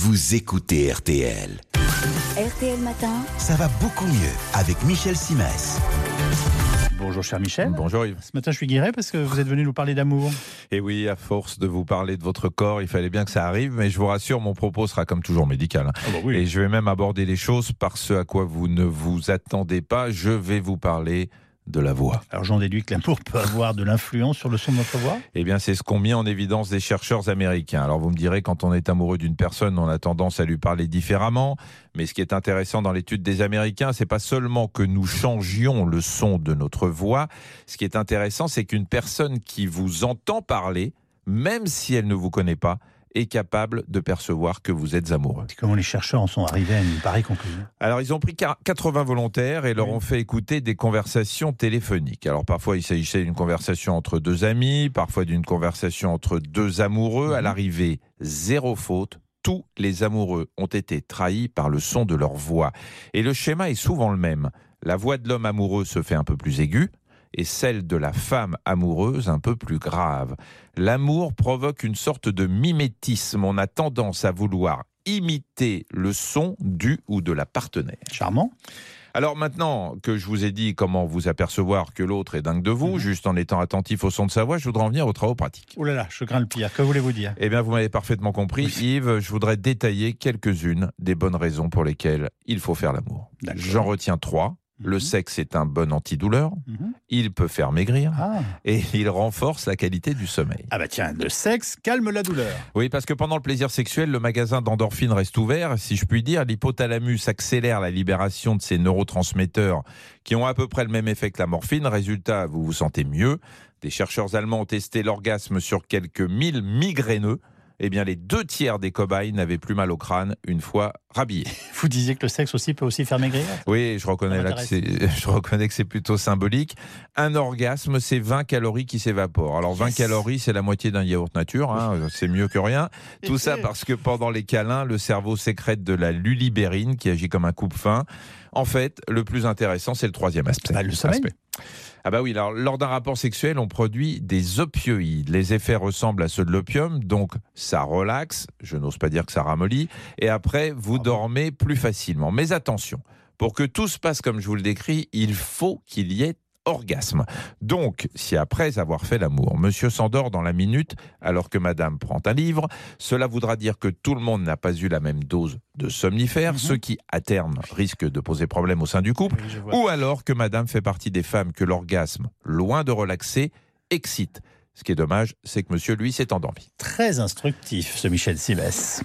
vous écoutez RTL. RTL Matin, Ça va beaucoup mieux avec Michel Simès. Bonjour cher Michel. Bonjour Yves. Ce matin je suis guéret parce que vous êtes venu nous parler d'amour. Et oui, à force de vous parler de votre corps, il fallait bien que ça arrive, mais je vous rassure, mon propos sera comme toujours médical. hein. Et je vais même aborder les choses par ce à quoi vous ne vous attendez pas. Je vais vous parler de la voix. Alors j'en déduis que l'amour peut avoir de l'influence sur le son de notre voix? Eh bien, c'est ce qu'ont mis en évidence des chercheurs américains. Alors, vous me direz, quand on est amoureux d'une personne, on a tendance à lui parler différemment. Mais ce qui est intéressant dans l'étude des Américains, c'est pas seulement que nous changions le son de notre voix. Ce qui est intéressant, c'est qu'une personne qui vous entend parler, même si elle ne vous connaît pas, est capable de percevoir que vous êtes amoureux. Comment les chercheurs en sont arrivés à une pareille conclusion Alors, ils ont pris 80 volontaires et leur Oui. ont fait écouter des conversations téléphoniques. Alors, parfois, il s'agissait d'une conversation entre deux amis, parfois d'une conversation entre deux amoureux. À Mhm. l'arrivée, zéro faute. Tous les amoureux ont été trahis par le son de leur voix. Et le schéma est souvent le même. La voix de l'homme amoureux se fait un peu plus aiguë et celle de la femme amoureuse un peu plus grave. L'amour provoque une sorte de mimétisme. On a tendance à vouloir imiter le son du ou de la partenaire. Charmant. Alors maintenant que je vous ai dit comment vous apercevoir que l'autre est dingue de vous, Mhm. juste en étant attentif au son de sa voix, je voudrais en venir aux travaux pratiques. Oh là là, je crains le pire. Que voulez-vous dire? Eh bien, vous m'avez parfaitement compris, Yves. Je voudrais détailler quelques-unes des bonnes raisons pour lesquelles il faut faire l'amour. J'en retiens trois. Le Mhm. sexe est un bon antidouleur. Mhm. Il peut faire maigrir Ah. et il renforce la qualité du sommeil. ah bah tiens, le sexe calme la douleur. Oui, parce que pendant le plaisir sexuel, le magasin d'endorphines reste ouvert. Si je puis dire, l'hypothalamus accélère la libération de ces neurotransmetteurs qui ont à peu près le même effet que la morphine. Résultat, vous vous sentez mieux. Des chercheurs allemands ont testé l'orgasme sur quelques mille migraineux. Eh bien, les deux tiers des cobayes n'avaient plus mal au crâne une fois rhabillés. Vous disiez que le sexe aussi peut aussi faire maigrir Oui, je reconnais, là que c'est, je reconnais que c'est plutôt symbolique. Un orgasme, c'est 20 calories qui s'évaporent. Alors 20 Yes. calories, c'est la moitié d'un yaourt nature, hein, c'est mieux que rien. Tout ça parce que pendant les câlins, le cerveau sécrète de la lulibérine qui agit comme un coupe-fin. En fait, le plus intéressant, c'est le troisième aspect. Bah, le sommeil. Aspect. Ah bah oui, alors, lors d'un rapport sexuel, on produit des opioïdes. Les effets ressemblent à ceux de l'opium, donc ça relaxe, je n'ose pas dire que ça ramollit, et après, vous dormez plus facilement. Mais attention, pour que tout se passe comme je vous le décris, il faut qu'il y ait orgasme. Donc, si après avoir fait l'amour, monsieur s'endort dans la minute alors que madame prend un livre, cela voudra dire que tout le monde n'a pas eu la même dose de somnifères, Mhm. ce qui, à terme, risque de poser problème au sein du couple. Oui. Ou alors que madame fait partie des femmes que l'orgasme, loin de relaxer, excite. Ce qui est dommage, c'est que monsieur, lui, s'est endormi. Très instructif, ce Michel Simès.